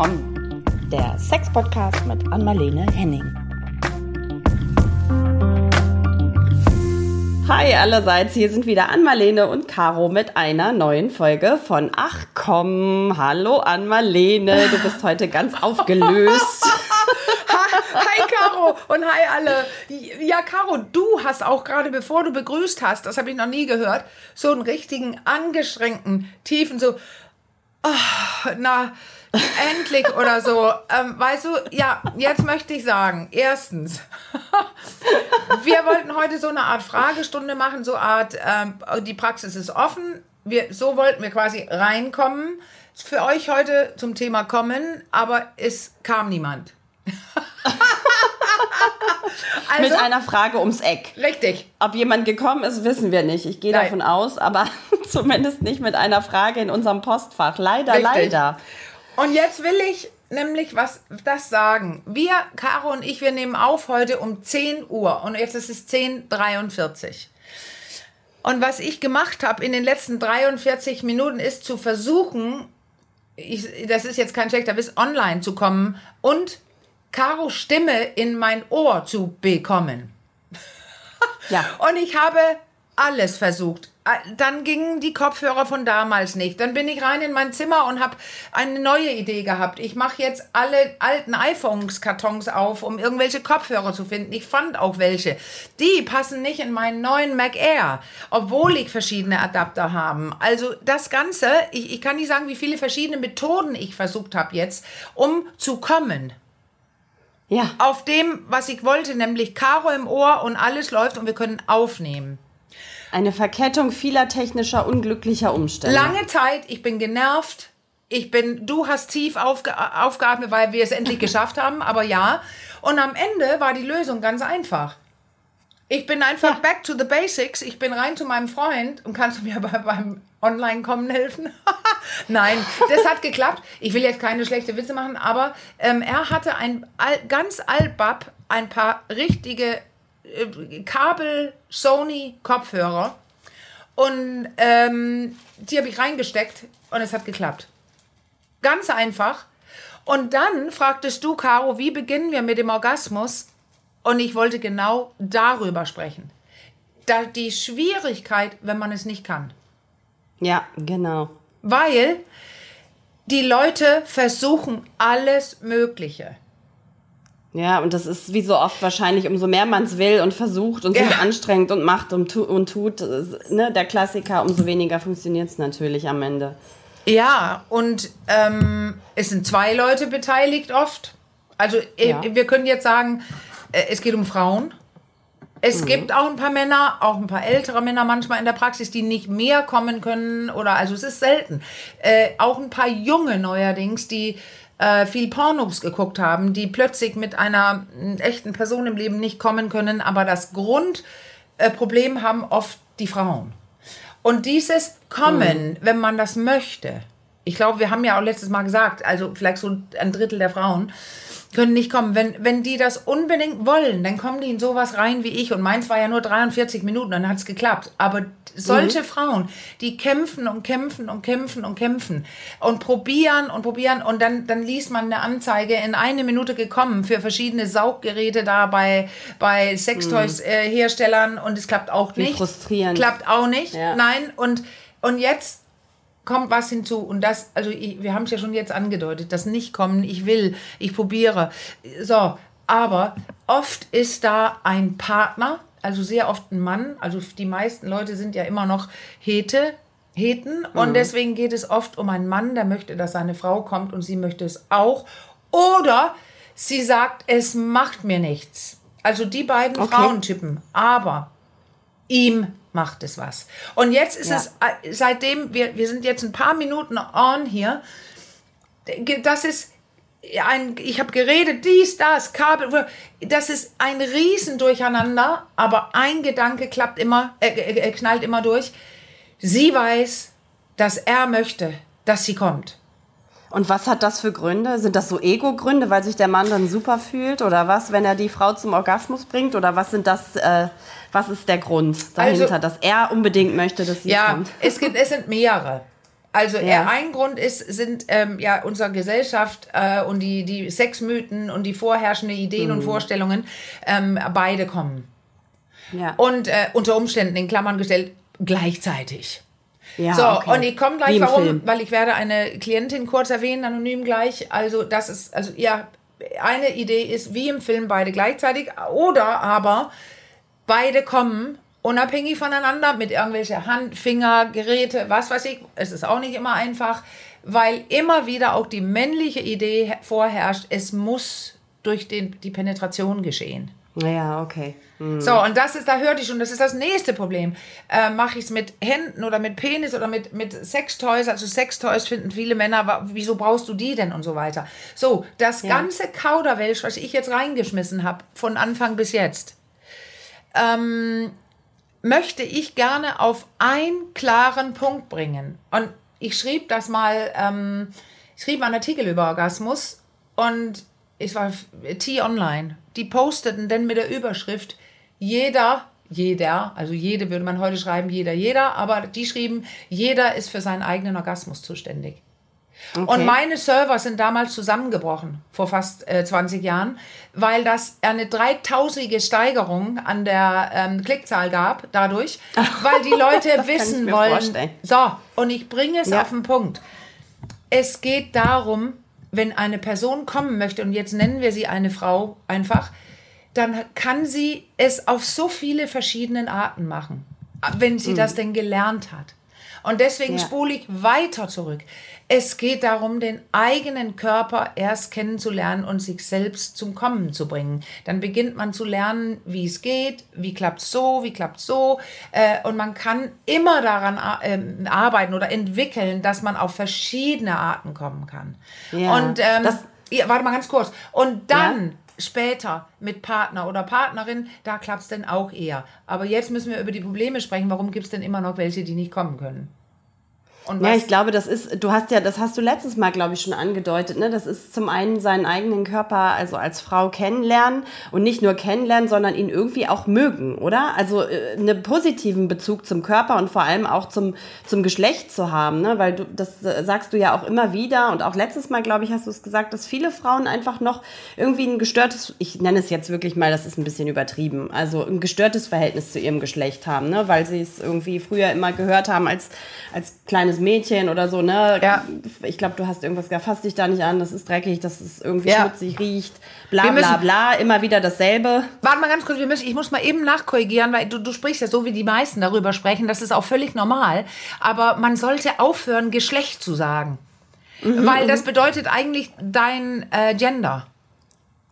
Komm, der Sex-Podcast mit Anmalene Henning. Hi allerseits, hier sind wieder Anmalene und Caro mit einer neuen Folge von Ach komm. Hallo Anmalene, du bist heute ganz aufgelöst. Hi Caro und hi alle. Ja, Caro, du hast auch gerade bevor du begrüßt hast, das habe ich noch nie gehört, so einen richtigen angeschränkten, tiefen so oh, na endlich oder so. Ähm, weißt du, ja, jetzt möchte ich sagen, erstens, wir wollten heute so eine Art Fragestunde machen, so Art, ähm, die Praxis ist offen. Wir, so wollten wir quasi reinkommen. Für euch heute zum Thema kommen, aber es kam niemand. also, Mit einer Frage ums Eck. Richtig. Ob jemand gekommen ist, wissen wir nicht. Ich gehe davon aus, aber zumindest nicht mit einer Frage in unserem Postfach. Leider, Richtig. leider. Und jetzt will ich nämlich was das sagen. Wir, Caro und ich, wir nehmen auf heute um 10 Uhr und jetzt ist es 10.43 Uhr. Und was ich gemacht habe in den letzten 43 Minuten ist zu versuchen, ich, das ist jetzt kein schlechter Wiss, online zu kommen und Caro Stimme in mein Ohr zu bekommen. Ja. Und ich habe alles versucht. Dann gingen die Kopfhörer von damals nicht. Dann bin ich rein in mein Zimmer und habe eine neue Idee gehabt. Ich mache jetzt alle alten iPhones-Kartons auf, um irgendwelche Kopfhörer zu finden. Ich fand auch welche. Die passen nicht in meinen neuen Mac Air, obwohl ich verschiedene Adapter habe. Also das Ganze, ich, ich kann nicht sagen, wie viele verschiedene Methoden ich versucht habe jetzt, um zu kommen. Ja. Auf dem, was ich wollte, nämlich Karo im Ohr und alles läuft und wir können aufnehmen. Eine Verkettung vieler technischer unglücklicher Umstände. Lange Zeit, ich bin genervt. Ich bin, du hast tief aufge, aufgeatmet, weil wir es endlich geschafft haben, aber ja. Und am Ende war die Lösung ganz einfach. Ich bin einfach ja. back to the basics. Ich bin rein zu meinem Freund und kannst du mir bei, beim Online-Kommen helfen? Nein, das hat geklappt. Ich will jetzt keine schlechte Witze machen, aber ähm, er hatte ein ganz altbab, ein paar richtige äh, Kabel-Sony-Kopfhörer. Und ähm, die habe ich reingesteckt und es hat geklappt. Ganz einfach. Und dann fragtest du, Caro, wie beginnen wir mit dem Orgasmus? Und ich wollte genau darüber sprechen. Da die Schwierigkeit, wenn man es nicht kann. Ja, genau. Weil die Leute versuchen alles Mögliche. Ja, und das ist wie so oft wahrscheinlich, umso mehr man es will und versucht und sich anstrengt und macht und, tu und tut, ne, der Klassiker, umso weniger funktioniert es natürlich am Ende. Ja, und ähm, es sind zwei Leute beteiligt oft. Also äh, ja. wir können jetzt sagen, äh, es geht um Frauen. Es mhm. gibt auch ein paar Männer, auch ein paar ältere Männer manchmal in der Praxis, die nicht mehr kommen können oder also es ist selten. Äh, auch ein paar junge neuerdings, die äh, viel Pornos geguckt haben, die plötzlich mit einer echten Person im Leben nicht kommen können, aber das Grundproblem äh, haben oft die Frauen. Und dieses Kommen, mhm. wenn man das möchte, ich glaube, wir haben ja auch letztes Mal gesagt, also vielleicht so ein Drittel der Frauen, können nicht kommen. Wenn, wenn die das unbedingt wollen, dann kommen die in sowas rein wie ich. Und meins war ja nur 43 Minuten, dann hat es geklappt. Aber solche mhm. Frauen, die kämpfen und kämpfen und kämpfen und kämpfen und probieren und probieren und dann, dann liest man eine Anzeige in eine Minute gekommen für verschiedene Sauggeräte da bei, bei Sextoys-Herstellern mhm. äh, und es klappt auch nicht. Wie frustrierend. Klappt auch nicht. Ja. Nein. Und, und jetzt kommt was hinzu. Und das, also ich, wir haben es ja schon jetzt angedeutet, das Nicht-Kommen, ich will, ich probiere. So, aber oft ist da ein Partner, also sehr oft ein Mann, also die meisten Leute sind ja immer noch Hete, Heten und mhm. deswegen geht es oft um einen Mann, der möchte, dass seine Frau kommt und sie möchte es auch. Oder sie sagt, es macht mir nichts. Also die beiden okay. Frauentypen. Aber ihm macht es was. Und jetzt ist ja. es, äh, seitdem, wir, wir sind jetzt ein paar Minuten on hier, das ist ein, ich habe geredet, dies, das, Kabel, das ist ein Riesendurcheinander, aber ein Gedanke klappt immer, äh, äh, äh, knallt immer durch. Sie weiß, dass er möchte, dass sie kommt. Und was hat das für Gründe? Sind das so Ego-Gründe, weil sich der Mann dann super fühlt oder was, wenn er die Frau zum Orgasmus bringt? Oder was sind das, äh, was ist der Grund dahinter, also, dass er unbedingt möchte, dass sie ja, kommt? Ja, es, gibt, es sind mehrere. Also ja. ein Grund ist, sind ähm, ja unsere Gesellschaft äh, und die, die Sexmythen und die vorherrschenden Ideen mhm. und Vorstellungen, ähm, beide kommen. Ja. Und äh, unter Umständen in Klammern gestellt gleichzeitig. Ja, so, okay. und ich komme gleich, warum? Film. Weil ich werde eine Klientin kurz erwähnen, anonym gleich. Also, das ist, also ja, eine Idee ist, wie im Film beide gleichzeitig, oder aber beide kommen unabhängig voneinander mit irgendwelchen Hand, Finger, Geräte, was weiß ich. Es ist auch nicht immer einfach, weil immer wieder auch die männliche Idee vorherrscht, es muss durch den, die Penetration geschehen. Ja, okay. Mhm. So, und das ist, da hörte ich schon, das ist das nächste Problem. Äh, Mache ich es mit Händen oder mit Penis oder mit, mit Sextoys? Also Sextoys finden viele Männer, wieso brauchst du die denn und so weiter. So, das ja. ganze Kauderwelsch, was ich jetzt reingeschmissen habe, von Anfang bis jetzt, ähm, möchte ich gerne auf einen klaren Punkt bringen. Und ich schrieb das mal, ähm, ich schrieb einen Artikel über Orgasmus und es war T-Online. Die posteten dann mit der Überschrift, jeder, jeder, also jede würde man heute schreiben, jeder, jeder, aber die schrieben, jeder ist für seinen eigenen Orgasmus zuständig. Okay. Und meine Server sind damals zusammengebrochen, vor fast äh, 20 Jahren, weil das eine dreitausige Steigerung an der ähm, Klickzahl gab, dadurch, weil die Leute wissen wollen. Vorstellen. So, und ich bringe es ja. auf den Punkt. Es geht darum, wenn eine Person kommen möchte, und jetzt nennen wir sie eine Frau einfach, dann kann sie es auf so viele verschiedene Arten machen, wenn sie mhm. das denn gelernt hat. Und deswegen ja. spule ich weiter zurück. Es geht darum, den eigenen Körper erst kennenzulernen und sich selbst zum Kommen zu bringen. Dann beginnt man zu lernen, wie es geht, wie klappt es so, wie klappt es so. Äh, und man kann immer daran äh, arbeiten oder entwickeln, dass man auf verschiedene Arten kommen kann. Ja, und ähm, das, ja, warte mal ganz kurz. Und dann ja? später mit Partner oder Partnerin, da klappt es dann auch eher. Aber jetzt müssen wir über die Probleme sprechen. Warum gibt es denn immer noch welche, die nicht kommen können? Und ja, ich glaube, das ist, du hast ja, das hast du letztes Mal, glaube ich, schon angedeutet, ne? Das ist zum einen seinen eigenen Körper, also als Frau kennenlernen und nicht nur kennenlernen, sondern ihn irgendwie auch mögen, oder? Also äh, einen positiven Bezug zum Körper und vor allem auch zum, zum Geschlecht zu haben, ne? Weil du, das äh, sagst du ja auch immer wieder und auch letztes Mal, glaube ich, hast du es gesagt, dass viele Frauen einfach noch irgendwie ein gestörtes, ich nenne es jetzt wirklich mal, das ist ein bisschen übertrieben, also ein gestörtes Verhältnis zu ihrem Geschlecht haben, ne? Weil sie es irgendwie früher immer gehört haben als, als kleines junges Mädchen oder so, ne? Ja. Ich glaube, du hast irgendwas gesagt, fass dich da nicht an, das ist dreckig, das ist irgendwie ja. schmutzig, riecht, bla bla bla, immer wieder dasselbe. Warte mal ganz kurz, wir müssen, ich muss mal eben nachkorrigieren, weil du, du sprichst ja so, wie die meisten darüber sprechen, das ist auch völlig normal, aber man sollte aufhören, Geschlecht zu sagen. Mhm, weil das mhm. bedeutet eigentlich dein äh, Gender.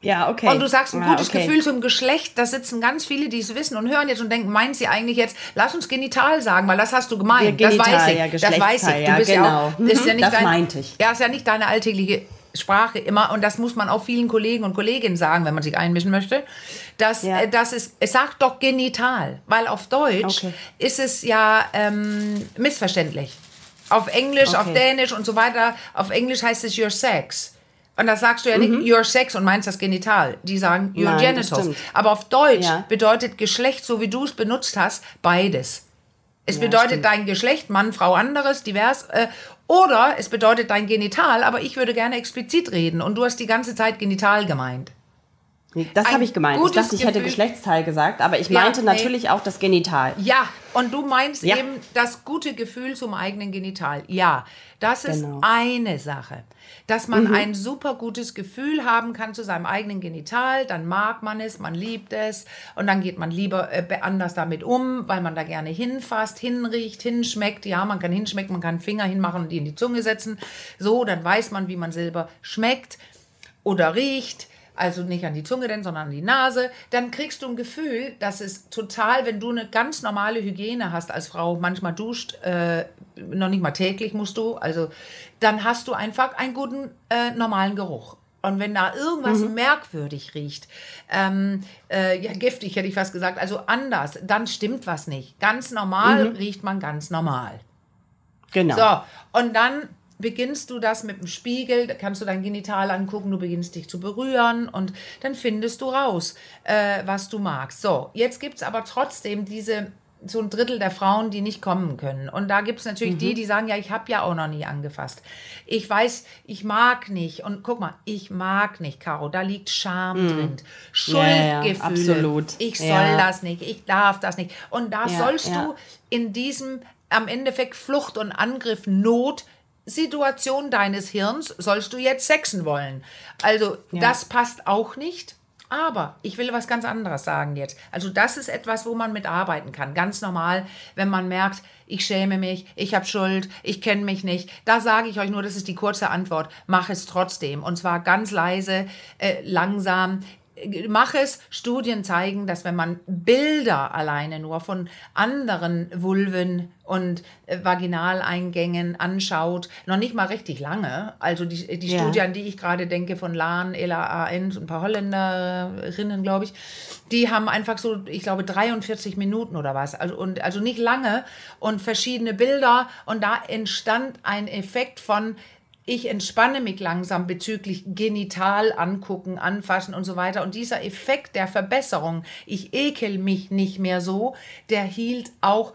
Ja, okay. Und du sagst ein gutes okay. Gefühl zum Geschlecht, da sitzen ganz viele, die es wissen und hören jetzt und denken, meint sie eigentlich jetzt, lass uns genital sagen, weil das hast du gemeint. Ja, genital, das weiß ich. Ja, das weiß ich. Du bist ja, genau. ja auch, ist ja nicht das dein, meinte ich. Ja, ist ja nicht deine alltägliche Sprache immer, und das muss man auch vielen Kollegen und Kolleginnen sagen, wenn man sich einmischen möchte, dass, ja. äh, dass es, es sagt doch genital, weil auf Deutsch okay. ist es ja ähm, missverständlich. Auf Englisch, okay. auf Dänisch und so weiter, auf Englisch heißt es your sex. Und das sagst du ja nicht, mhm. your sex und meinst das Genital. Die sagen your Nein, genitals. Aber auf Deutsch ja. bedeutet Geschlecht, so wie du es benutzt hast, beides. Es ja, bedeutet stimmt. dein Geschlecht, Mann, Frau, anderes, divers. Äh, oder es bedeutet dein Genital, aber ich würde gerne explizit reden. Und du hast die ganze Zeit Genital gemeint. Das habe ich gemeint. Ich dachte, ich Gefühl. hätte Geschlechtsteil gesagt, aber ich meinte ja, natürlich nee. auch das Genital. Ja, und du meinst ja. eben das gute Gefühl zum eigenen Genital. Ja, das ist genau. eine Sache. Dass man mhm. ein super gutes Gefühl haben kann zu seinem eigenen Genital, dann mag man es, man liebt es und dann geht man lieber äh, anders damit um, weil man da gerne hinfasst, hinriecht, hinschmeckt. Ja, man kann hinschmecken, man kann Finger hinmachen und die in die Zunge setzen. So, dann weiß man, wie man selber schmeckt oder riecht also nicht an die Zunge denn, sondern an die Nase, dann kriegst du ein Gefühl, dass es total, wenn du eine ganz normale Hygiene hast als Frau, manchmal duscht, äh, noch nicht mal täglich musst du, also dann hast du einfach einen guten äh, normalen Geruch. Und wenn da irgendwas mhm. merkwürdig riecht, ähm, äh, ja, giftig hätte ich fast gesagt, also anders, dann stimmt was nicht. Ganz normal mhm. riecht man ganz normal. Genau. So, und dann beginnst du das mit dem Spiegel, da kannst du dein Genital angucken, du beginnst dich zu berühren und dann findest du raus, äh, was du magst. So, jetzt gibt es aber trotzdem diese so ein Drittel der Frauen, die nicht kommen können. Und da gibt es natürlich mhm. die, die sagen, ja, ich habe ja auch noch nie angefasst. Ich weiß, ich mag nicht. Und guck mal, ich mag nicht, Caro. Da liegt Scham mhm. drin. Schuldgefühle. Ja, absolut. Ich soll ja. das nicht, ich darf das nicht. Und da sollst du in diesem am Endeffekt Flucht und Angriff Not Situation deines Hirns sollst du jetzt sexen wollen. Also das passt auch nicht. Aber ich will was ganz anderes sagen jetzt. Also das ist etwas, wo man mitarbeiten kann. Ganz normal, wenn man merkt, ich schäme mich, ich habe Schuld, ich kenne mich nicht. Da sage ich euch nur, das ist die kurze Antwort. Mach es trotzdem. Und zwar ganz leise, äh, langsam mach es. Studien zeigen, dass wenn man Bilder alleine nur von anderen Vulven und äh, Vaginaleingängen anschaut, noch nicht mal richtig lange. Also die, die ja. Studie, an die ich gerade denke, von Lahn, Ella Aens und ein paar Holländerinnen, glaube ich, die haben einfach so, ich glaube, 43 Minuten oder was. Also, und, also nicht lange und verschiedene Bilder. Und da entstand ein Effekt von, ich entspanne mich langsam bezüglich genital angucken, anfassen und so weiter. Und dieser Effekt der Verbesserung, ich ekel mich nicht mehr so, der hielt auch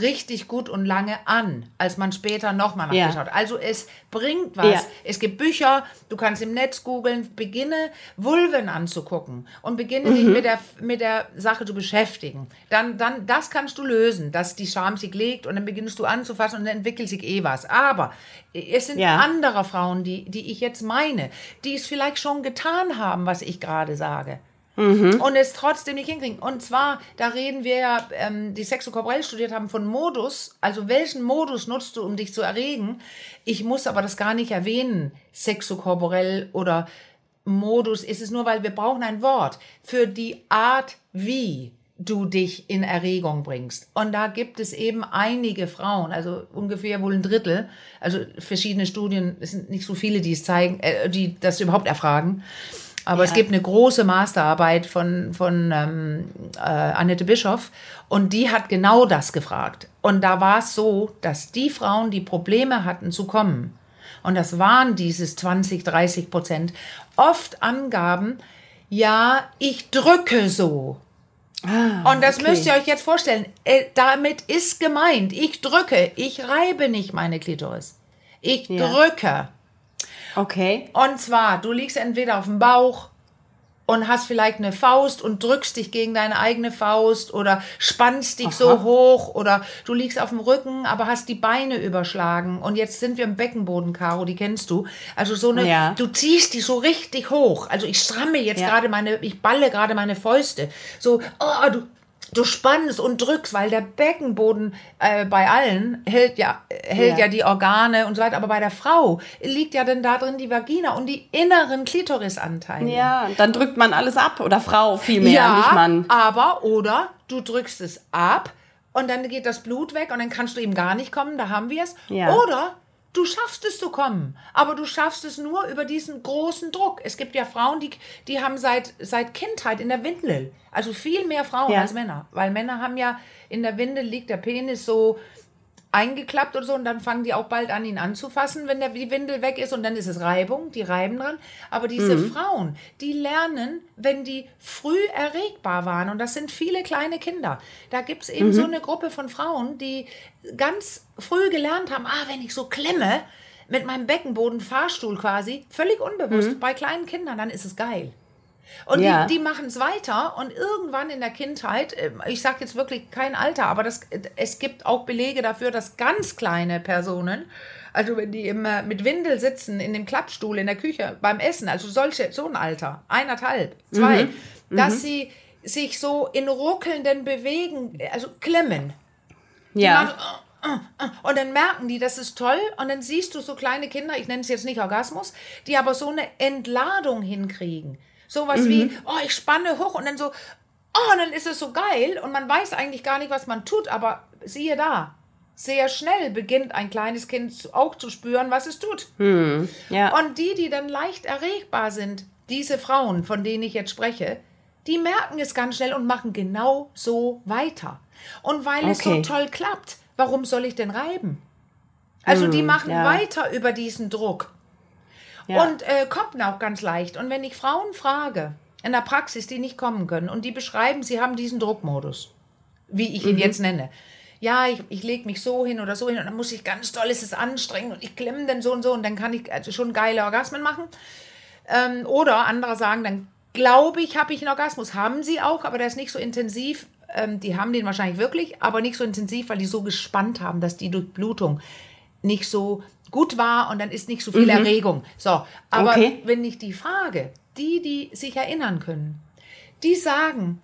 richtig gut und lange an, als man später nochmal nachgeschaut. Ja. Also es bringt was. Ja. Es gibt Bücher, du kannst im Netz googeln, beginne Vulven anzugucken und beginne mhm. dich mit der, mit der Sache zu beschäftigen. Dann, dann, das kannst du lösen, dass die Scham sich legt und dann beginnst du anzufassen und dann entwickelt sich eh was. Aber es sind ja. andere Frauen, die, die ich jetzt meine, die es vielleicht schon getan haben, was ich gerade sage. Mhm. Und es trotzdem nicht hinkriegen. Und zwar, da reden wir ja, ähm, die sexokorporell studiert haben von Modus. Also welchen Modus nutzt du, um dich zu erregen? Ich muss aber das gar nicht erwähnen, sexokorporell oder Modus ist es nur, weil wir brauchen ein Wort für die Art, wie du dich in Erregung bringst. Und da gibt es eben einige Frauen, also ungefähr wohl ein Drittel, also verschiedene Studien, es sind nicht so viele, die es zeigen, äh, die das überhaupt erfragen. Aber ja. es gibt eine große Masterarbeit von, von ähm, äh, Annette Bischoff und die hat genau das gefragt. Und da war es so, dass die Frauen, die Probleme hatten zu kommen, und das waren dieses 20, 30 Prozent, oft angaben, ja, ich drücke so. Ah, und das okay. müsst ihr euch jetzt vorstellen. Äh, damit ist gemeint, ich drücke, ich reibe nicht meine Klitoris. Ich ja. drücke. Okay. Und zwar, du liegst entweder auf dem Bauch und hast vielleicht eine Faust und drückst dich gegen deine eigene Faust oder spannst dich Aha. so hoch oder du liegst auf dem Rücken, aber hast die Beine überschlagen und jetzt sind wir im Beckenboden, Caro, die kennst du. Also so eine, ja. du ziehst die so richtig hoch. Also ich stramme jetzt ja. gerade meine, ich balle gerade meine Fäuste. So, oh, du, du spannst und drückst, weil der Beckenboden äh, bei allen hält ja, hält ja. ja. die Organe und so weiter, aber bei der Frau liegt ja dann da drin die Vagina und die inneren Klitorisanteile. Ja, dann drückt man alles ab oder Frau vielmehr, ja, nicht Mann. aber oder du drückst es ab und dann geht das Blut weg und dann kannst du eben gar nicht kommen, da haben wir es. Ja. Oder Du schaffst es zu kommen, aber du schaffst es nur über diesen großen Druck. Es gibt ja Frauen, die, die haben seit, seit Kindheit in der Windel, also viel mehr Frauen ja. als Männer, weil Männer haben ja in der Windel liegt der Penis so eingeklappt oder so und dann fangen die auch bald an, ihn anzufassen, wenn der, die Windel weg ist und dann ist es Reibung, die reiben dran. Aber diese mhm. Frauen, die lernen, wenn die früh erregbar waren und das sind viele kleine Kinder. Da gibt es eben mhm. so eine Gruppe von Frauen, die ganz früh gelernt haben, ah, wenn ich so klemme, mit meinem Beckenboden, Fahrstuhl quasi, völlig unbewusst, mhm. bei kleinen Kindern, dann ist es geil. Und ja. die, die machen es weiter und irgendwann in der Kindheit, ähm, ich sage jetzt wirklich kein Alter, aber das, es gibt auch Belege dafür, dass ganz kleine Personen, also wenn die immer mit Windel sitzen in dem Klappstuhl in der Küche beim Essen, also solche, so ein Alter, eineinhalb, zwei, mhm. dass mhm. sie sich so in ruckelnden Bewegen, also klemmen. Ja. Machen, äh, äh, äh, und dann merken die, das ist toll. Und dann siehst du so kleine Kinder, ich nenne es jetzt nicht Orgasmus, die aber so eine Entladung hinkriegen. Sowas mhm. wie, oh, ich spanne hoch und dann so, oh, und dann ist es so geil und man weiß eigentlich gar nicht, was man tut, aber siehe da, sehr schnell beginnt ein kleines Kind auch zu spüren, was es tut. Hm, ja. Und die, die dann leicht erregbar sind, diese Frauen, von denen ich jetzt spreche, die merken es ganz schnell und machen genau so weiter. Und weil okay. es so toll klappt, warum soll ich denn reiben? Also hm, die machen ja. weiter über diesen Druck. Ja. Und äh, kommt auch ganz leicht. Und wenn ich Frauen frage, in der Praxis, die nicht kommen können, und die beschreiben, sie haben diesen Druckmodus, wie ich ihn jetzt nenne. Ja, ich, ich lege mich so hin oder so hin und dann muss ich ganz doll, ist es anstrengend und ich klemme dann so und so und dann kann ich also schon geile Orgasmen machen. Ähm, oder andere sagen, dann glaube ich, habe ich einen Orgasmus. Haben sie auch, aber der ist nicht so intensiv. Ähm, die haben den wahrscheinlich wirklich, aber nicht so intensiv, weil die so gespannt haben, dass die Durchblutung nicht so gut war und dann ist nicht so viel Erregung. So, aber Okay. wenn ich die frage, die, die sich erinnern können, die sagen,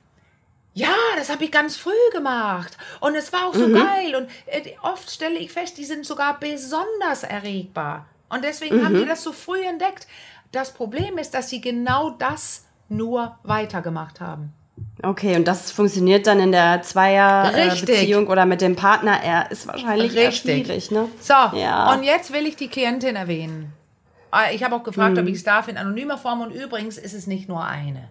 ja, das habe ich ganz früh gemacht und es war auch so geil und äh, oft stelle ich fest, die sind sogar besonders erregbar und deswegen haben die das so früh entdeckt. Das Problem ist, dass sie genau das nur weitergemacht haben. Okay, und das funktioniert dann in der. Zweier-Beziehung oder mit dem Partner. Er ist wahrscheinlich Richtig. schwierig, ne? So, Ja. und jetzt will ich die Klientin erwähnen. Äh, Ich habe auch gefragt, ob ich es darf in anonymer Form und übrigens ist es nicht nur eine.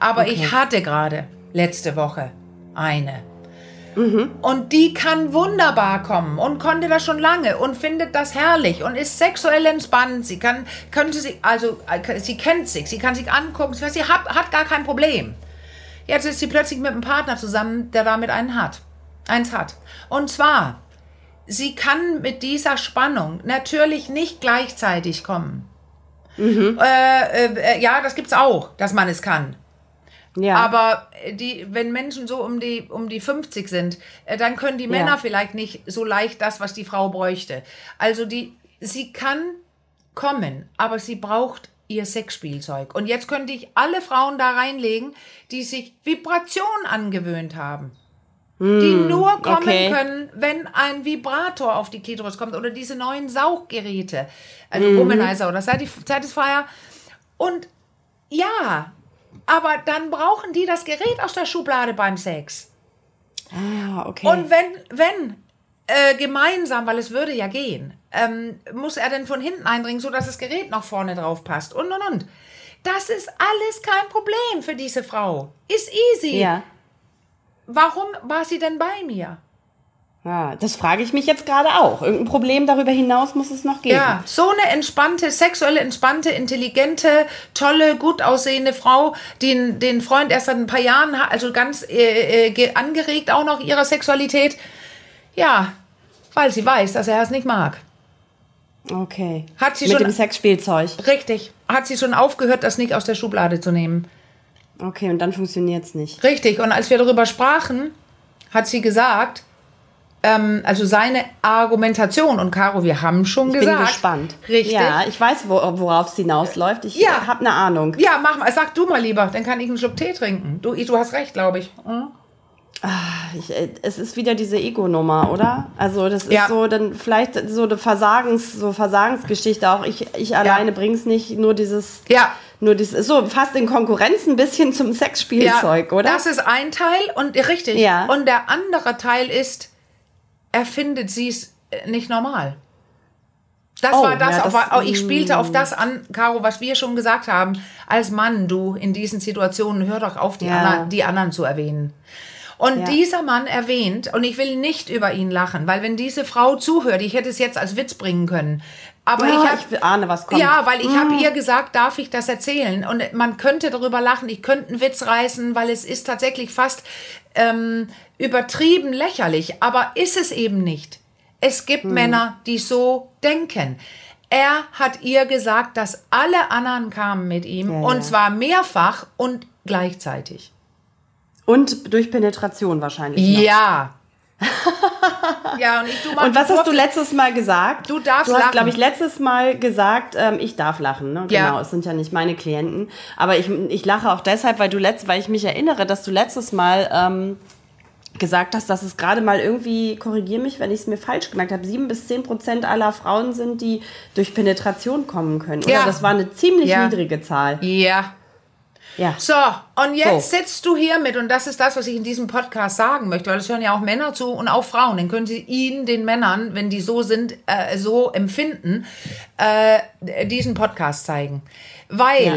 Aber ich hatte gerade letzte Woche eine. Und die kann wunderbar kommen und konnte das schon lange und findet das herrlich und ist sexuell entspannt. Sie kann, könnte sich, also äh, sie kennt sich, sie kann sich angucken, sie sie hat, hat gar kein Problem. Jetzt ist sie plötzlich mit einem Partner zusammen, der damit einen hat. Eins hat. Und zwar, sie kann mit dieser Spannung natürlich nicht gleichzeitig kommen. Äh, äh, ja, das gibt's auch, dass man es kann. Ja. Aber äh, die, wenn Menschen so um die, um die 50 sind, äh, dann können die Männer Ja. vielleicht nicht so leicht das, was die Frau bräuchte. Also die, sie kann kommen, aber sie braucht ihr Sexspielzeug. Und jetzt könnte ich alle Frauen da reinlegen, die sich Vibration angewöhnt haben. Die nur kommen Hm, okay. können, wenn ein Vibrator auf die Klitoris kommt oder diese neuen Sauggeräte, also Mhm. Womanizer oder Satisf- Satisfier. Und ja, aber dann brauchen die das Gerät aus der Schublade beim Sex. ah, okay. Und wenn, wenn äh, gemeinsam, weil es würde ja gehen, ähm, muss er denn von hinten eindringen, sodass das Gerät noch vorne drauf passt und und und. Das ist alles kein Problem für diese Frau. Ist easy. ja. Warum war sie denn bei mir? ja, das frage ich mich jetzt gerade auch. Irgendein Problem darüber hinaus muss es noch geben. Ja, so eine entspannte, sexuelle, entspannte, intelligente, tolle, gut aussehende Frau, die den- den Freund erst seit ein paar Jahren hat, also ganz äh, äh, ge- angeregt auch noch ihrer Sexualität. Ja, weil sie weiß, dass er es nicht mag. Okay. Hat sie Mit schon- dem Sexspielzeug. Richtig. Hat sie schon aufgehört, das nicht aus der Schublade zu nehmen. Okay, und dann funktioniert es nicht. Richtig. Und als wir darüber sprachen, hat sie gesagt, ähm, also seine Argumentation, und Caro, wir haben schon Ich gesagt. bin gespannt. Richtig. Ja, ich weiß, wo, worauf es hinausläuft. Ich Ja. habe eine Ahnung. Ja, mach mal. Sag du mal lieber, dann kann ich einen Schluck Tee trinken. Du, du hast recht, glaube ich. Hm? Ich, äh, es ist wieder diese Ego-Nummer, oder? Also das ist Ja. so dann vielleicht so eine Versagens, so Versagensgeschichte auch. Ich, ich alleine bring's nicht, nur dieses, Ja. nur dieses, so fast in Konkurrenz ein bisschen zum Sexspielzeug, oder? Das ist ein Teil und richtig. Ja. Und der andere Teil ist, er findet sie es äh, nicht normal. Das Oh, war das, ja, auf, das- oh, ich spielte auf das an, Caro, was wir schon gesagt haben. Als Mann, du in diesen Situationen, hör doch auf, die, Ja. anderen, die anderen zu erwähnen. Und Ja. dieser Mann erwähnt, und ich will nicht über ihn lachen, weil wenn diese Frau zuhört, ich hätte es jetzt als Witz bringen können. Aber Ja, ich, hab, ich ahne, was kommt. Ja, weil ich habe ihr gesagt, darf ich das erzählen? Und man könnte darüber lachen, ich könnte einen Witz reißen, weil es ist tatsächlich fast ähm, übertrieben lächerlich. Aber ist es eben nicht. Es gibt Männer, die so denken. Er hat ihr gesagt, dass alle anderen kamen mit ihm Ja, und zwar mehrfach und gleichzeitig. Und durch Penetration wahrscheinlich. noch. Ja. ja, und ich du Und was hast du letztes Mal gesagt? Du darfst Du hast, lachen. glaube ich, letztes Mal gesagt, ähm, ich darf lachen. Ne? Ja. Genau, es sind ja nicht meine Klienten. Aber ich, ich lache auch deshalb, weil du letzt, weil ich mich erinnere, dass du letztes Mal ähm, gesagt hast, dass es gerade mal irgendwie, korrigier mich, wenn ich es mir falsch gemerkt habe, sieben bis zehn Prozent aller Frauen sind, die durch Penetration kommen können. Oder Ja. das war eine ziemlich Ja. niedrige Zahl. Ja. Ja. So, und jetzt So. sitzt du hier mit, und das ist das, was ich in diesem Podcast sagen möchte, weil es hören ja auch Männer zu und auch Frauen. Dann können sie ihnen, den Männern, wenn die so sind, äh, so empfinden, äh, diesen Podcast zeigen. Weil, Ja.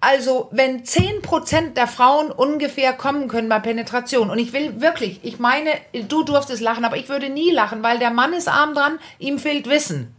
also, wenn 10% der Frauen ungefähr kommen können bei Penetration, und ich will wirklich, ich meine, du durftest lachen, aber ich würde nie lachen, weil der Mann ist arm dran, ihm fehlt Wissen.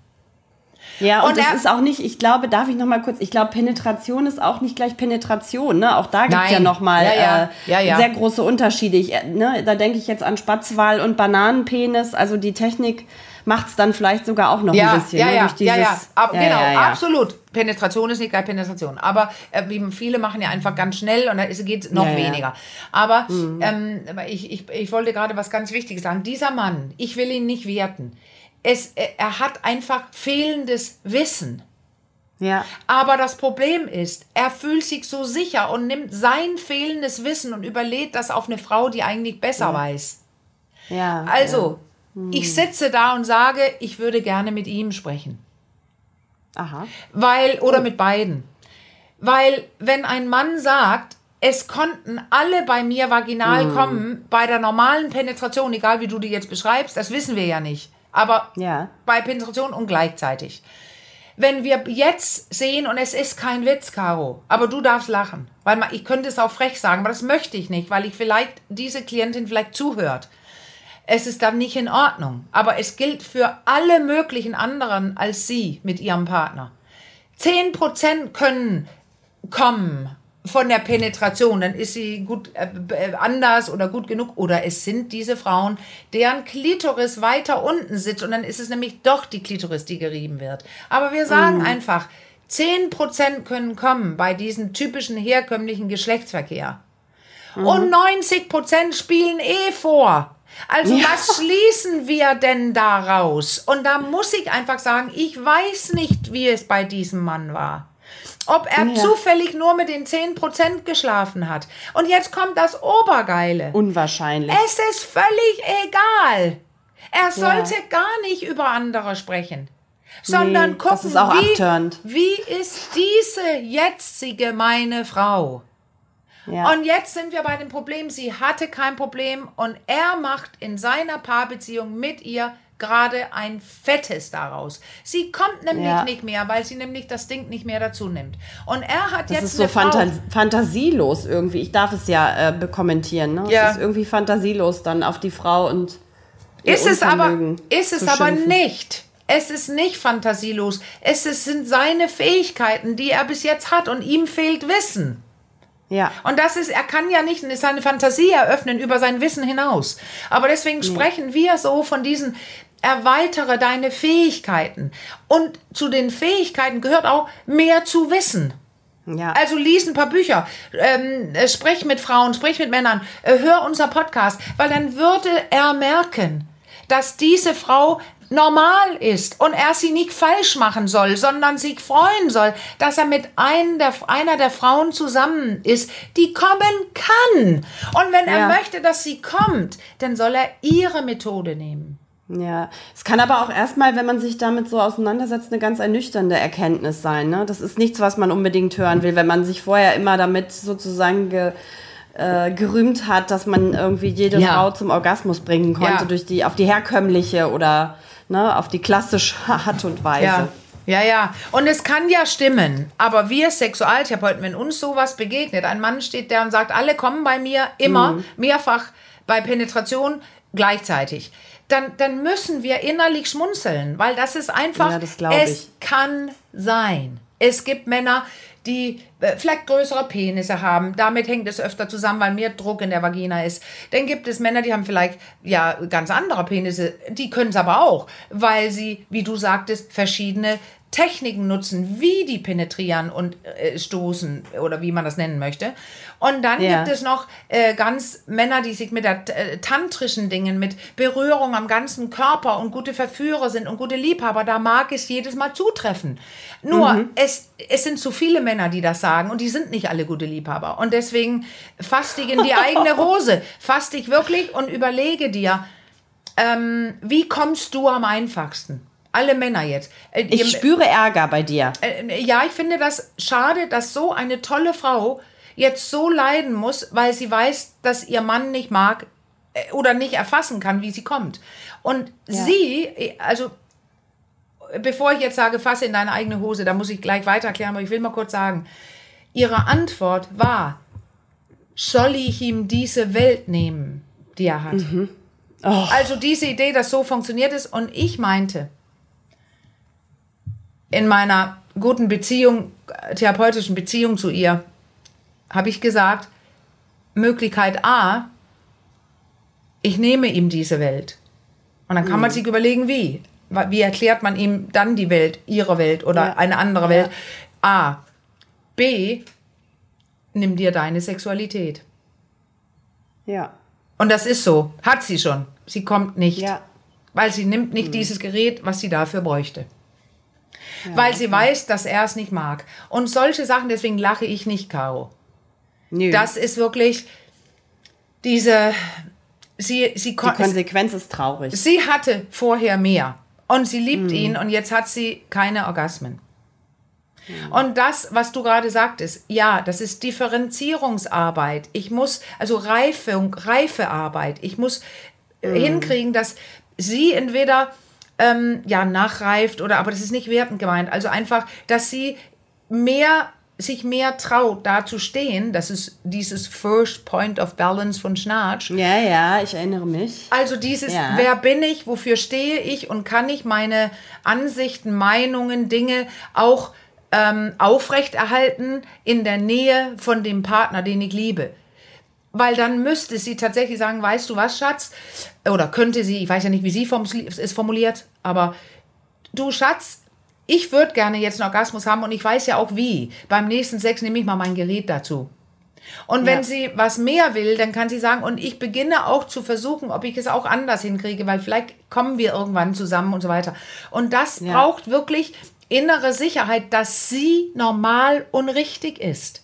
Ja, und, und das ist auch nicht, ich glaube, darf ich noch mal kurz, ich glaube, Penetration ist auch nicht gleich Penetration, ne? Auch da gibt es ja noch mal ja, ja. Äh, ja, ja. sehr große Unterschiede. Ich, äh, ne, da denke ich jetzt an Spatzwal und Bananenpenis, also die Technik macht es dann vielleicht sogar auch noch ja, ein bisschen. Ja, ne, ja, dieses, ja, ja. Ab, ja, genau, ja, absolut. Penetration ist nicht gleich Penetration. Aber äh, viele machen ja einfach ganz schnell und dann geht noch weniger. Aber mhm. ähm, ich, ich, ich wollte gerade was ganz Wichtiges sagen. Dieser Mann, ich will ihn nicht werten. Es, äh, er hat einfach fehlendes Wissen. Ja. Aber das Problem ist, er fühlt sich so sicher und nimmt sein fehlendes Wissen und überlädt das auf eine Frau, die eigentlich besser ja. weiß. Ja. Also, ich sitze da und sage, ich würde gerne mit ihm sprechen. Aha. Weil, oder oh. mit beiden. Weil, wenn ein Mann sagt, es konnten alle bei mir vaginal mm. kommen, bei der normalen Penetration, egal wie du die jetzt beschreibst, das wissen wir ja nicht. Aber ja. bei Penetration und gleichzeitig. Wenn wir jetzt sehen, und es ist kein Witz, Caro, aber du darfst lachen, weil man, ich könnte es auch frech sagen, aber das möchte ich nicht, weil ich vielleicht diese Klientin vielleicht zuhört es ist dann nicht in Ordnung. Aber es gilt für alle möglichen anderen als Sie mit Ihrem Partner. Zehn Prozent können kommen von der Penetration, dann ist sie gut äh, äh, anders oder gut genug. Oder es sind diese Frauen, deren Klitoris weiter unten sitzt und dann ist es nämlich doch die Klitoris, die gerieben wird. Aber wir sagen mm. einfach, 10% können kommen bei diesem typischen herkömmlichen Geschlechtsverkehr. Mm. Und 90% spielen eh vor. Also ja. was schließen wir denn daraus? Und da muss ich einfach sagen, ich weiß nicht, wie es bei diesem Mann war. Ob er ja. zufällig nur mit den 10% geschlafen hat. Und jetzt kommt das Obergeile. Unwahrscheinlich. Es ist völlig egal. Er sollte ja. gar nicht über andere sprechen. Sondern nee, gucken, wie, wie ist diese jetzige meine Frau? Ja. Und jetzt sind wir bei dem Problem, sie hatte kein Problem und er macht in seiner Paarbeziehung mit ihr gerade ein fettes daraus. Sie kommt nämlich ja. nicht mehr, weil sie nämlich das Ding nicht mehr dazu nimmt. Und er hat das jetzt. Das ist so Fantas fantasielos irgendwie. Ich darf es ja äh, bekommentieren. Ne? Ja. Es ist irgendwie fantasielos dann auf die Frau und. Ist es aber, ist es aber nicht. Es ist nicht fantasielos. Es sind seine Fähigkeiten, die er bis jetzt hat und ihm fehlt Wissen. Ja. Und das ist, er kann ja nicht seine Fantasie eröffnen über sein Wissen hinaus. Aber deswegen nee. sprechen wir so von diesen, erweitere deine Fähigkeiten. Und zu den Fähigkeiten gehört auch mehr zu wissen. Ja. Also lies ein paar Bücher, ähm, äh, sprich mit Frauen, sprich mit Männern, äh, hör unser Podcast, weil dann würde er merken, dass diese Frau normal ist und er sie nicht falsch machen soll, sondern sich freuen soll, dass er mit der, einer der Frauen zusammen ist, die kommen kann. Und wenn er möchte, dass sie kommt, dann soll er ihre Methode nehmen. Ja, es kann aber auch erstmal, wenn man sich damit so auseinandersetzt, eine ganz ernüchternde Erkenntnis sein. Ne? Das ist nichts, was man unbedingt hören will, wenn man sich vorher immer damit sozusagen ge, äh, gerühmt hat, dass man irgendwie jede ja. Frau zum Orgasmus bringen konnte ja. durch die auf die herkömmliche oder ne, auf die klassische Art und Weise. Ja. Ja, ja. Und es kann ja stimmen. Aber wir Sexualtherapeuten, wenn uns sowas begegnet, ein Mann steht da und sagt, alle kommen bei mir immer, mhm. mehrfach bei Penetration gleichzeitig. Dann, dann müssen wir innerlich schmunzeln, weil das ist einfach, ja, das es kann sein. Es gibt Männer, die äh, vielleicht größere Penisse haben. Damit hängt es öfter zusammen, weil mehr Druck in der Vagina ist. Dann gibt es Männer, die haben vielleicht ja ganz andere Penisse. Die können es aber auch, weil sie, wie du sagtest, verschiedene Techniken nutzen, wie die penetrieren und äh, stoßen oder wie man das nennen möchte. Und dann ja. gibt es noch äh, ganz Männer, die sich mit der äh, tantrischen Dingen, mit Berührung am ganzen Körper und gute Verführer sind und gute Liebhaber. Da mag es jedes Mal zutreffen. Nur, mhm. es, es sind zu viele Männer, die das sagen und die sind nicht alle gute Liebhaber. Und deswegen fass dich in die eigene Hose. Fass dich wirklich und überlege dir, ähm, wie kommst du am einfachsten? Alle Männer jetzt. Äh, ich spüre Ärger bei dir. Äh, ja, ich finde das schade, dass so eine tolle Frau jetzt so leiden muss, weil sie weiß, dass ihr Mann nicht mag äh, oder nicht erfassen kann, wie sie kommt. Und ja. sie, also bevor ich jetzt sage, fasse in deine eigene Hose, da muss ich gleich weiter erklären, aber ich will mal kurz sagen, ihre Antwort war, soll ich ihm diese Welt nehmen, die er hat? Mhm. Oh. Also diese Idee, dass so funktioniert ist und ich meinte, in meiner guten Beziehung, therapeutischen Beziehung zu ihr, habe ich gesagt, Möglichkeit A, ich nehme ihm diese Welt. Und dann kann man sich überlegen, wie. Wie erklärt man ihm dann die Welt, ihre Welt oder Ja. eine andere Welt? A. B. Nimm dir deine Sexualität. Ja. Und das ist so. Hat sie schon. Sie kommt nicht. Ja. Weil sie nimmt nicht dieses Gerät, was sie dafür bräuchte. Weil sie weiß, dass er es nicht mag. Und solche Sachen, deswegen lache ich nicht, Caro. Nö. Das ist wirklich diese. Sie, sie, die kon- Konsequenz ist traurig. sie hatte vorher mehr. Und sie Mhm. liebt ihn und jetzt hat sie keine Orgasmen. Und das, was du gerade sagtest, ja, das ist Differenzierungsarbeit. Ich muss, also Reifung, Reifearbeit. Ich muss äh, Mhm. hinkriegen, dass sie entweder ähm, ja nachreift oder, aber das ist nicht wertend gemeint. Also einfach, dass sie mehr sich mehr traut, da zu stehen. Das ist dieses First Point of Balance von Schnarch. Ja, ja, ich erinnere mich. Also dieses, Ja. wer bin ich, wofür stehe ich und kann ich meine Ansichten, Meinungen, Dinge auch ähm, aufrechterhalten in der Nähe von dem Partner, den ich liebe. Weil dann müsste sie tatsächlich sagen, weißt du was, Schatz? Oder könnte sie, ich weiß ja nicht, wie sie es formuliert, aber du Schatz, ich würde gerne jetzt einen Orgasmus haben und ich weiß ja auch wie. Beim nächsten Sex nehme ich mal mein Gerät dazu. Und wenn Ja. sie was mehr will, dann kann sie sagen, und ich beginne auch zu versuchen, ob ich es auch anders hinkriege, weil vielleicht kommen wir irgendwann zusammen und so weiter. Und das Ja. braucht wirklich innere Sicherheit, dass sie normal und richtig ist.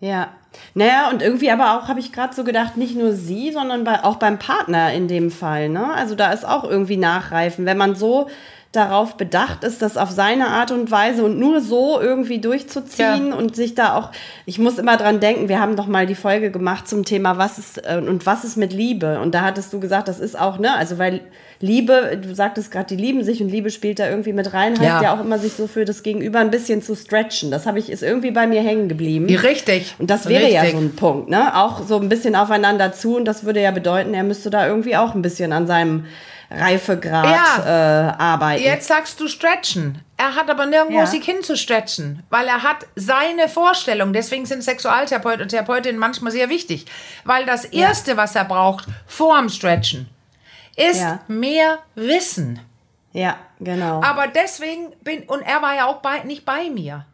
Ja. Naja, und irgendwie aber auch, habe ich gerade so gedacht, nicht nur sie, sondern bei, auch beim Partner in dem Fall. Ne? Also da ist auch irgendwie Nachreifen. Wenn man so darauf bedacht ist, das auf seine Art und Weise und nur so irgendwie durchzuziehen Ja. und sich da auch, ich muss immer dran denken, wir haben doch mal die Folge gemacht zum Thema, was ist äh, und was ist mit Liebe? Und da hattest du gesagt, das ist auch, ne, also weil Liebe, du sagtest gerade, die lieben sich und Liebe spielt da irgendwie mit rein, heißt Ja. ja, auch immer, sich so für das Gegenüber ein bisschen zu stretchen. Das habe ich, ist irgendwie bei mir hängen geblieben. Richtig. Und das wäre ja Richtig. so ein Punkt, ne? Auch so ein bisschen aufeinander zu und das würde ja bedeuten, er müsste da irgendwie auch ein bisschen an seinem Reifegrad Ja. äh, arbeiten. Jetzt sagst du stretchen. Er hat aber nirgendwo Ja. sich hinzustretchen, weil er hat seine Vorstellung. Deswegen sind Sexualtherapeut und Therapeutinnen manchmal sehr wichtig. Weil das Erste, was er braucht vorm Stretchen, ist Ja. mehr Wissen. Ja, genau. Aber deswegen bin, und er war ja auch bei, nicht bei mir.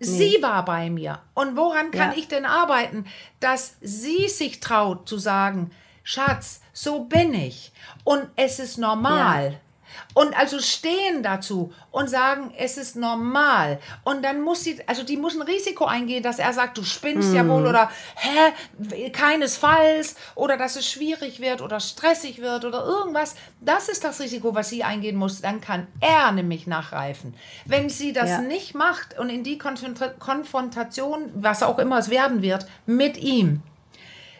Sie war bei mir. Und woran kann Ja. ich denn arbeiten, dass sie sich traut zu sagen, Schatz, so bin ich. Und es ist normal. Und also stehen dazu und sagen, es ist normal. Und dann muss sie, also die muss ein Risiko eingehen, dass er sagt, du spinnst ja wohl oder hä, keinesfalls oder dass es schwierig wird oder stressig wird oder irgendwas. Das ist das Risiko, was sie eingehen muss. Dann kann er nämlich nachreifen. Wenn sie das Ja. nicht macht und in die Konfronta- Konfrontation, was auch immer es werden wird, mit ihm,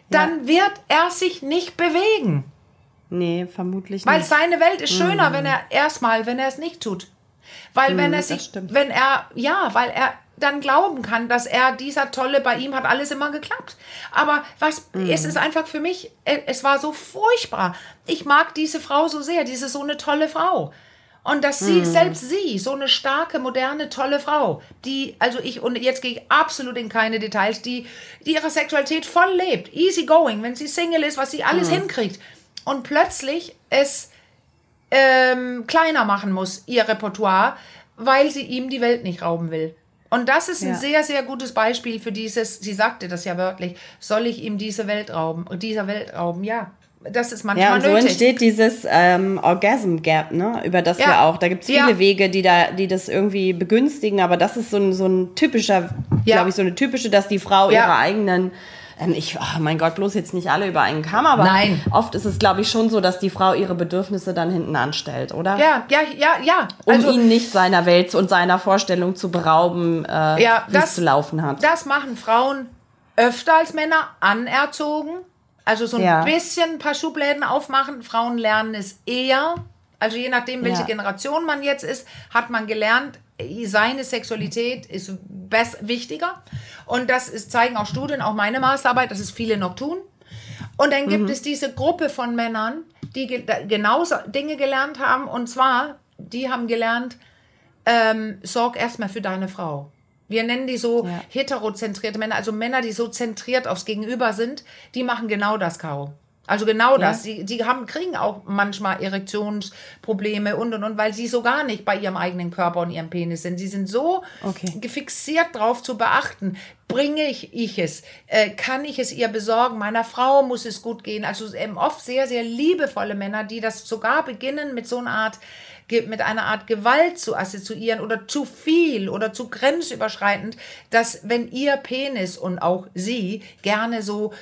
dann wird er sich nicht bewegen. Nee, vermutlich Weil nicht. seine Welt ist schöner, wenn er erstmal, wenn er es nicht tut. Weil wenn er das sich, wenn er, ja, weil er dann glauben kann, dass er dieser tolle, bei ihm hat alles immer geklappt. Aber was, es ist einfach für mich, äh, es war so furchtbar. Ich mag diese Frau so sehr, diese so eine tolle Frau. Und dass sie, selbst sie, so eine starke, moderne, tolle Frau, die, also ich, und jetzt gehe ich absolut in keine Details, die, die ihre Sexualität voll lebt, easy going, wenn sie Single ist, was sie alles hinkriegt. Und plötzlich es ähm, kleiner machen muss, ihr Repertoire, weil sie ihm die Welt nicht rauben will. Und das ist ein Ja. sehr, sehr gutes Beispiel für dieses, sie sagte das ja wörtlich, soll ich ihm diese Welt rauben, dieser Welt rauben? Ja, das ist manchmal ja, und so nötig. entsteht dieses ähm, Orgasm Gap, ne? über das Ja. wir auch, da gibt es viele Ja. Wege, die, da, die das irgendwie begünstigen, aber das ist so ein, so ein typischer, glaube ich, so eine typische, dass die Frau ihre eigenen, ich, oh mein Gott, bloß jetzt nicht alle über einen Kamm, aber Nein. oft ist es, glaube ich, schon so, dass die Frau ihre Bedürfnisse dann hinten anstellt, oder? ja, ja, ja, ja. Um Also, ihn nicht seiner Welt und seiner Vorstellung zu berauben, äh, Ja, wie es das- zu laufen hat. Das machen Frauen öfter als Männer anerzogen. Also so ein Ja. bisschen ein paar Schubläden aufmachen. Frauen lernen es eher. Also je nachdem, welche Ja. Generation man jetzt ist, hat man gelernt, seine Sexualität ist wichtiger. Und das ist, zeigen auch Studien, auch meine Masterarbeit, dass es viele noch tun. Und dann Mhm. gibt es diese Gruppe von Männern, die ge genauso Dinge gelernt haben. Und zwar, die haben gelernt, ähm, sorg erstmal für deine Frau. Wir nennen die so ja. heterozentrierte Männer, also Männer, die so zentriert aufs Gegenüber sind, die machen genau das, Caro. Also genau ja. das. Die, die haben, kriegen auch manchmal Erektionsprobleme und und und, weil sie so gar nicht bei ihrem eigenen Körper und ihrem Penis sind. Sie sind so okay. gefixiert drauf zu beachten. Bringe ich, ich es? Äh, kann ich es ihr besorgen? Meiner Frau muss es gut gehen. Also ähm, oft sehr, sehr liebevolle Männer, die das sogar beginnen mit so einer Art mit einer Art Gewalt zu assoziieren oder zu viel oder zu grenzüberschreitend, dass wenn ihr Penis und auch sie gerne so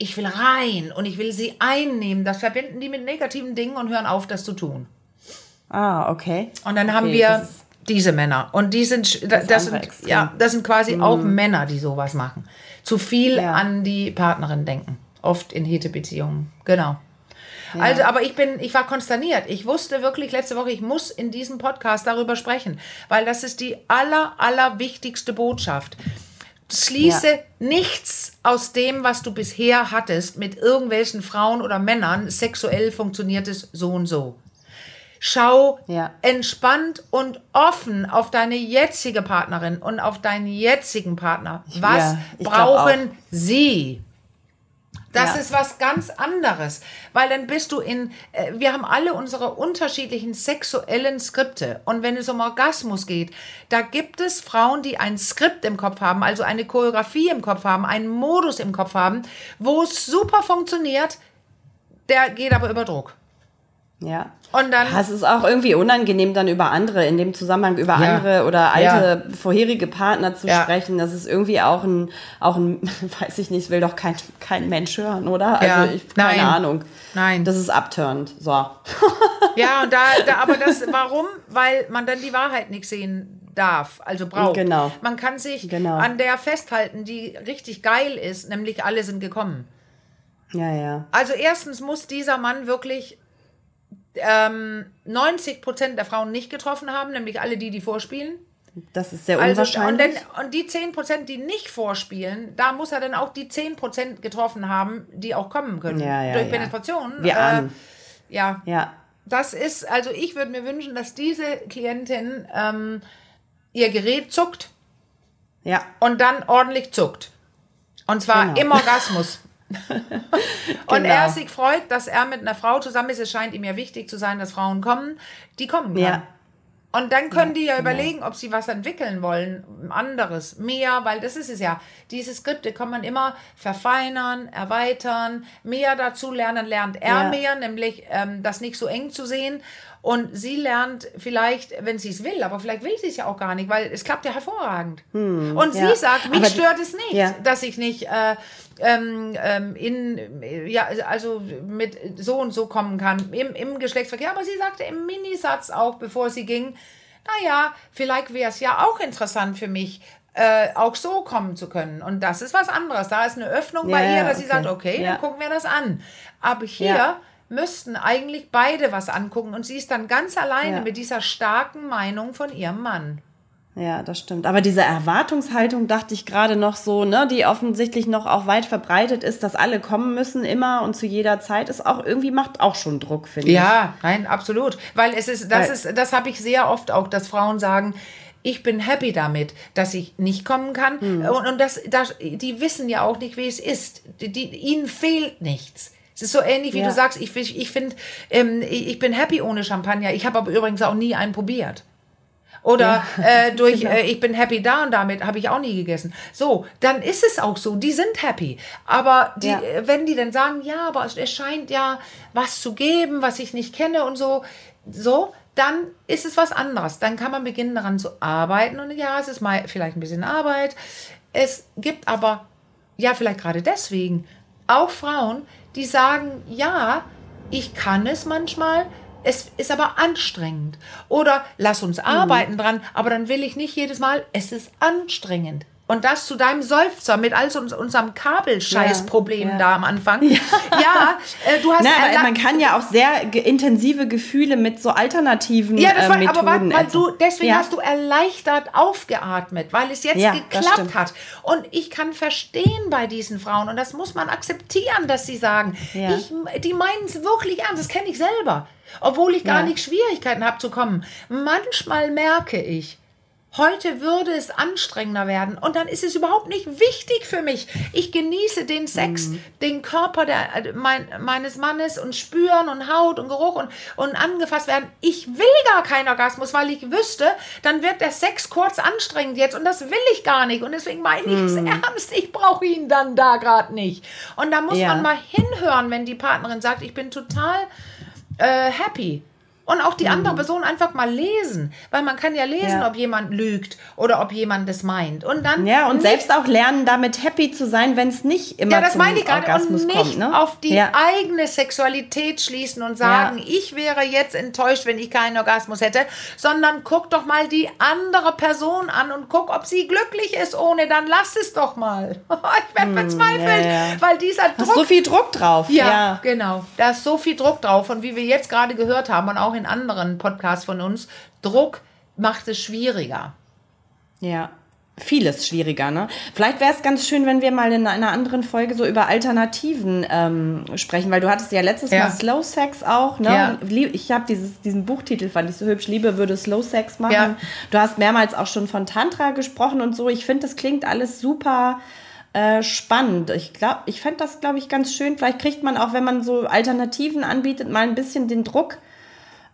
ich will rein und ich will sie einnehmen. Das verbinden die mit negativen Dingen und hören auf, das zu tun. Ah, okay. Und dann haben wir diese Männer. Und die sind, das, das sind, ja, das sind quasi mhm. auch Männer, die sowas machen. Zu viel ja. an die Partnerin denken. Oft in Hete-Beziehungen. Genau. Ja. Also, aber ich bin, ich war konsterniert. Ich wusste wirklich letzte Woche, ich muss in diesem Podcast darüber sprechen, weil das ist die aller, aller wichtigste Botschaft. Schließe ja. nichts aus dem, was du bisher hattest, mit irgendwelchen Frauen oder Männern. Sexuell funktioniert es so und so. Schau ja. entspannt und offen auf deine jetzige Partnerin und auf deinen jetzigen Partner. Was ja, brauchen sie? Das ja. ist was ganz anderes, weil dann bist du in, äh, wir haben alle unsere unterschiedlichen sexuellen Skripte und wenn es um Orgasmus geht, da gibt es Frauen, die ein Skript im Kopf haben, also eine Choreografie im Kopf haben, einen Modus im Kopf haben, wo es super funktioniert, der geht aber über Druck. Ja. Und dann. Ja, es ist auch irgendwie unangenehm, dann über andere, in dem Zusammenhang über ja. andere oder alte ja. vorherige Partner zu sprechen. Das ist irgendwie auch ein, auch ein, weiß ich nicht, will doch kein, kein Mensch hören, oder? Also ich, keine Nein. Ahnung. Nein. Das ist abturnt. So. ja, und da, da, aber das, warum? Weil man dann die Wahrheit nicht sehen darf, also braucht. Genau. Man kann sich genau. an der festhalten, die richtig geil ist, nämlich alle sind gekommen. Ja, ja. Also erstens muss dieser Mann wirklich ähm, 90 Prozent der Frauen nicht getroffen haben, nämlich alle die, die vorspielen. Das ist sehr unwahrscheinlich. Also, und, dann, und die 10 Prozent, die nicht vorspielen, da muss er dann auch die 10 Prozent getroffen haben, die auch kommen können. Ja, ja, Durch ja. Penetration. Wir äh, Ja. Ja. Das ist, also ich würde mir wünschen, dass diese Klientin ähm, ihr Gerät zuckt. Ja. Und dann ordentlich zuckt. Und zwar genau. im Orgasmus. und genau. er sich freut, dass er mit einer Frau zusammen ist. Es scheint ihm ja wichtig zu sein, dass Frauen kommen, die kommen. Ja. Und dann können ja, die ja genau. überlegen, ob sie was entwickeln wollen, anderes, mehr, weil das ist es ja. Diese Skripte kann man immer verfeinern, erweitern, mehr dazu lernen, lernt er ja. mehr, nämlich ähm, das nicht so eng zu sehen. Und sie lernt vielleicht, wenn sie es will, aber vielleicht will sie es ja auch gar nicht, weil es klappt ja hervorragend. Hm, und ja. sie sagt, mich aber stört es nicht, ja. dass ich nicht äh, ähm, ähm, in, ja, also mit so und so kommen kann im, im Geschlechtsverkehr. Aber sie sagte im Minisatz auch, bevor sie ging, naja, vielleicht wäre es ja auch interessant für mich, äh, auch so kommen zu können. Und das ist was anderes. Da ist eine Öffnung ja, bei ihr, dass okay. sie sagt, okay, ja. dann gucken wir das an. Aber hier müssten eigentlich beide was angucken und sie ist dann ganz alleine ja. mit dieser starken Meinung von ihrem Mann. Ja, das stimmt. Aber diese Erwartungshaltung dachte ich gerade noch so, ne, die offensichtlich noch auch weit verbreitet ist, dass alle kommen müssen immer und zu jeder Zeit ist auch irgendwie macht auch schon Druck, finde ich. Ja, nein, absolut, weil es ist das weil, ist das habe ich sehr oft auch, dass Frauen sagen, ich bin happy damit, dass ich nicht kommen kann. Mhm. Und, und das, das, die wissen ja auch nicht, wie es ist. Die, ihnen fehlt nichts. Es ist so ähnlich, wie ja. du sagst, ich, ich finde, ähm, ich bin happy ohne Champagner. Ich habe aber übrigens auch nie einen probiert. Oder ja, äh, durch, genau. äh, ich bin happy da und damit habe ich auch nie gegessen. So, dann ist es auch so, die sind happy. Aber die, ja. Äh, wenn die dann sagen, ja, aber es scheint ja was zu geben, was ich nicht kenne und so, so, dann ist es was anderes. Dann kann man beginnen daran zu arbeiten und ja, es ist mal vielleicht ein bisschen Arbeit. Es gibt aber, ja, vielleicht gerade deswegen, auch Frauen, die sagen, ja, ich kann es manchmal, es ist aber anstrengend. Oder lass uns mhm. arbeiten dran, aber dann will ich nicht jedes Mal, es ist anstrengend. Und das zu deinem Seufzer mit all uns, unserem Kabelscheißproblem ja, ja. da am Anfang. Ja, ja äh, du hast. Na, aber man kann ja auch sehr ge intensive Gefühle mit so alternativen ja, das war, äh, Methoden. Aber weil, du, deswegen hast du erleichtert aufgeatmet, weil es jetzt geklappt hat. Und ich kann verstehen bei diesen Frauen, und das muss man akzeptieren, dass sie sagen, ich, die meinen es wirklich ernst, das kenne ich selber. Obwohl ich gar nicht Schwierigkeiten habe zu kommen. Manchmal merke ich, Heute würde es anstrengender werden und dann ist es überhaupt nicht wichtig für mich. Ich genieße den Sex, mhm. den Körper der, äh, mein, meines Mannes und spüren und Haut und Geruch und, und angefasst werden. Ich will gar keinen Orgasmus, weil ich wüsste, dann wird der Sex kurz anstrengend jetzt und das will ich gar nicht und deswegen meine ich es mhm. ernst. Ich brauche ihn dann da gerade nicht. Und da muss ja. man mal hinhören, wenn die Partnerin sagt, ich bin total äh, happy und auch die mhm. andere Person einfach mal lesen, weil man kann ja lesen, ja. ob jemand lügt oder ob jemand es meint. Und dann ja und selbst auch lernen, damit happy zu sein, wenn es nicht immer ja, das zum meine ich gerade Orgasmus und nicht kommt, ne? auf die ja. eigene Sexualität schließen und sagen, ja. ich wäre jetzt enttäuscht, wenn ich keinen Orgasmus hätte, sondern guck doch mal die andere Person an und guck, ob sie glücklich ist ohne, dann lass es doch mal. ich werde hm, verzweifelt, weil dieser Druck. Da ist so viel Druck drauf. Ja, genau. Da ist so viel Druck drauf und wie wir jetzt gerade gehört haben und auch in anderen Podcasts von uns, Druck macht es schwieriger. Ja, vieles schwieriger. Ne? Vielleicht wäre es ganz schön, wenn wir mal in einer anderen Folge so über Alternativen ähm, sprechen, weil du hattest ja letztes ja. Mal Slow Sex auch. Ne? Ja. Ich habe diesen Buchtitel, fand ich so hübsch, Liebe würde Slow Sex machen. Ja. Du hast mehrmals auch schon von Tantra gesprochen und so. Ich finde, das klingt alles super äh, spannend. Ich glaube, ich fände das, glaube ich, ganz schön. Vielleicht kriegt man auch, wenn man so Alternativen anbietet, mal ein bisschen den Druck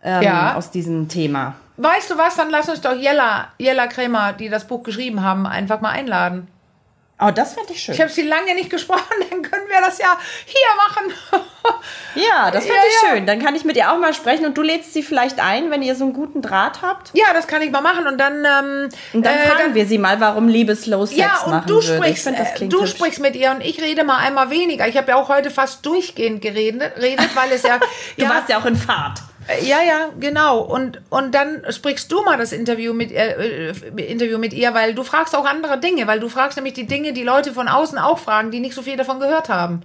ähm, ja. aus diesem Thema. Weißt du was, dann lass uns doch Jella, Jella Krämer, die das Buch geschrieben haben, einfach mal einladen. Oh, das fände ich schön. Ich habe sie lange nicht gesprochen, dann können wir das ja hier machen. ja, das fände ja, ich ja. schön. Dann kann ich mit ihr auch mal sprechen und du lädst sie vielleicht ein, wenn ihr so einen guten Draht habt. Ja, das kann ich mal machen und dann. Ähm, und dann äh, fragen dann, wir sie mal, warum Liebe Slow Sex ja, und machen du sprichst, find, Du hübsch. sprichst mit ihr und ich rede mal einmal weniger. Ich habe ja auch heute fast durchgehend geredet, redet, weil es ja. du ja, warst ja auch in Fahrt. Ja, ja, genau. Und, und dann sprichst du mal das Interview mit, äh, Interview mit ihr, weil du fragst auch andere Dinge, weil du fragst nämlich die Dinge, die Leute von außen auch fragen, die nicht so viel davon gehört haben.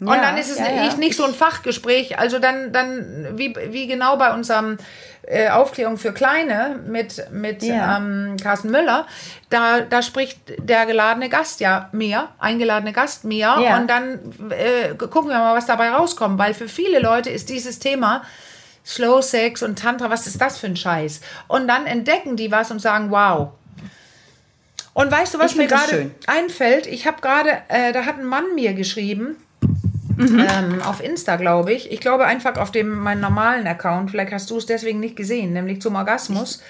Ja, und dann ist es ja, ja. nicht so ein Fachgespräch. Also dann, dann wie, wie genau bei unserem äh, Aufklärung für Kleine mit, mit ja. ähm, Carsten Müller, da, da spricht der geladene Gast ja mehr, eingeladene Gast mehr. Ja. Und dann äh, gucken wir mal, was dabei rauskommt. Weil für viele Leute ist dieses Thema Slow Sex und Tantra, was ist das für ein Scheiß? Und dann entdecken die was und sagen, wow, und weißt du, was mir gerade einfällt? Ich habe gerade, äh, da hat ein Mann mir geschrieben, Mhm. Ähm, auf Insta, glaube ich. Ich glaube einfach auf dem meinen normalen Account. Vielleicht hast du es deswegen nicht gesehen, nämlich zum Orgasmus.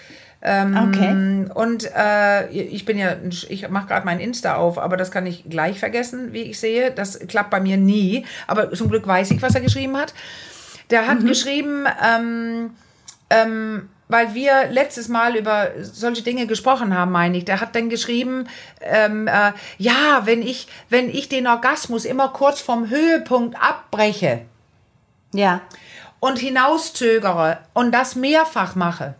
Ähm, okay. Und äh, ich bin ja, ich mache gerade mein Insta auf, aber das kann ich gleich vergessen, wie ich sehe. Das klappt bei mir nie. Aber zum Glück weiß ich, was er geschrieben hat. Der hat mhm. geschrieben, ähm, ähm, weil wir letztes Mal über solche Dinge gesprochen haben, meine ich. Der hat dann geschrieben, ähm, äh, ja, wenn ich, wenn ich den Orgasmus immer kurz vom Höhepunkt abbreche. Ja. Und hinauszögere und das mehrfach mache,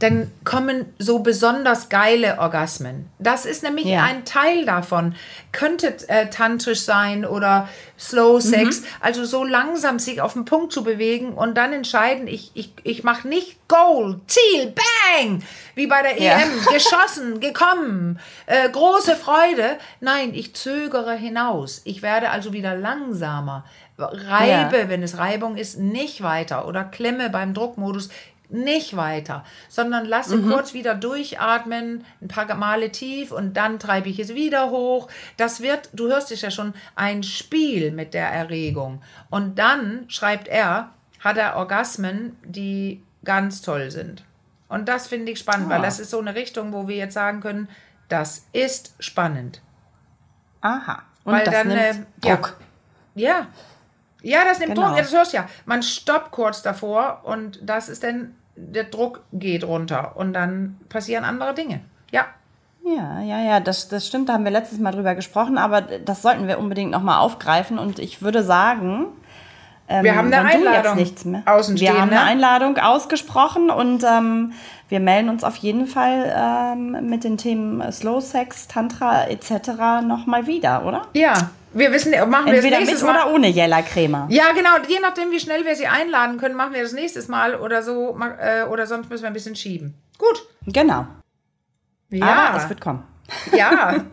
dann kommen so besonders geile Orgasmen. Das ist nämlich ja. ein Teil davon. Könnte äh, tantrisch sein oder Slow Sex, mhm. also so langsam sich auf den Punkt zu bewegen und dann entscheiden, ich, ich, ich mache nicht Goal, Ziel, Bang, wie bei der ja. EM, geschossen, gekommen, äh, große Freude. Nein, ich zögere hinaus. Ich werde also wieder langsamer. Reibe, ja. wenn es Reibung ist, nicht weiter oder klemme beim Druckmodus nicht weiter, sondern lasse mhm. kurz wieder durchatmen, ein paar Male tief und dann treibe ich es wieder hoch. Das wird, du hörst es ja schon, ein Spiel mit der Erregung. Und dann, schreibt er, hat er Orgasmen, die ganz toll sind. Und das finde ich spannend, oh. weil ah. das ist so eine Richtung, wo wir jetzt sagen können, das ist spannend. Aha. Und weil das dann, nimmt äh, Druck. Ja, ja. Ja, das nimmt genau. Druck. Ja, das hörst du ja. Man stoppt kurz davor und das ist dann der Druck geht runter und dann passieren andere Dinge. Ja. Ja, ja, ja, das, das stimmt, da haben wir letztes Mal drüber gesprochen, aber das sollten wir unbedingt nochmal aufgreifen und ich würde sagen, Ähm, wir haben eine Einladung nichts mehr. Wir haben eine Einladung ausgesprochen und ähm, wir melden uns auf jeden Fall ähm, mit den Themen Slow Sex, Tantra etc. nochmal wieder, oder? Ja, wir wissen, machen wir Entweder das nächstes mit Mal. oder ohne Jella Crema. Ja, genau. Je nachdem, wie schnell wir sie einladen können, machen wir das nächstes Mal oder so. Äh, oder sonst müssen wir ein bisschen schieben. Gut. Genau. Ja. Aber es wird kommen. Ja.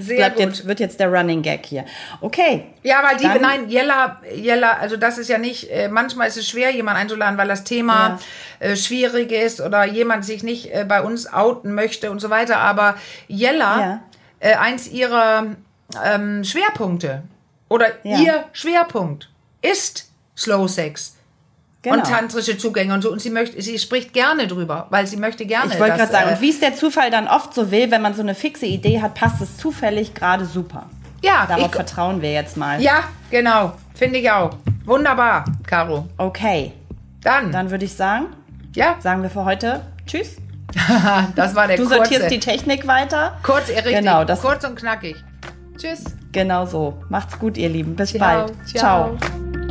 Sehr gut. Jetzt, wird jetzt der Running Gag hier. Okay. Ja, weil die, nein, Jella, Jella, also das ist ja nicht, äh, manchmal ist es schwer, jemanden einzuladen, weil das Thema ja. äh, schwierig ist oder jemand sich nicht bei uns outen möchte und so weiter. Aber Jella, ja. eins ihrer ähm, Schwerpunkte oder ja. ihr Schwerpunkt ist Slow Sex. Genau. Und tantrische Zugänge und so. Und sie möchte, sie spricht gerne drüber, weil sie möchte gerne. Ich wollte gerade sagen, äh, und wie es der Zufall dann oft so will, wenn man so eine fixe Idee hat, passt es zufällig gerade super. Ja. Darauf ich, vertrauen wir jetzt mal. Ja, genau. Finde ich auch. Wunderbar, Caro. Okay. Dann. Dann würde ich sagen, ja. sagen wir für heute Tschüss. das war der Du kurze. sortierst die Technik weiter. Kurz, richtig. Genau, das kurz und knackig. Tschüss. Genau so. Macht's gut, ihr Lieben. Bis ciao, bald. ciao. ciao.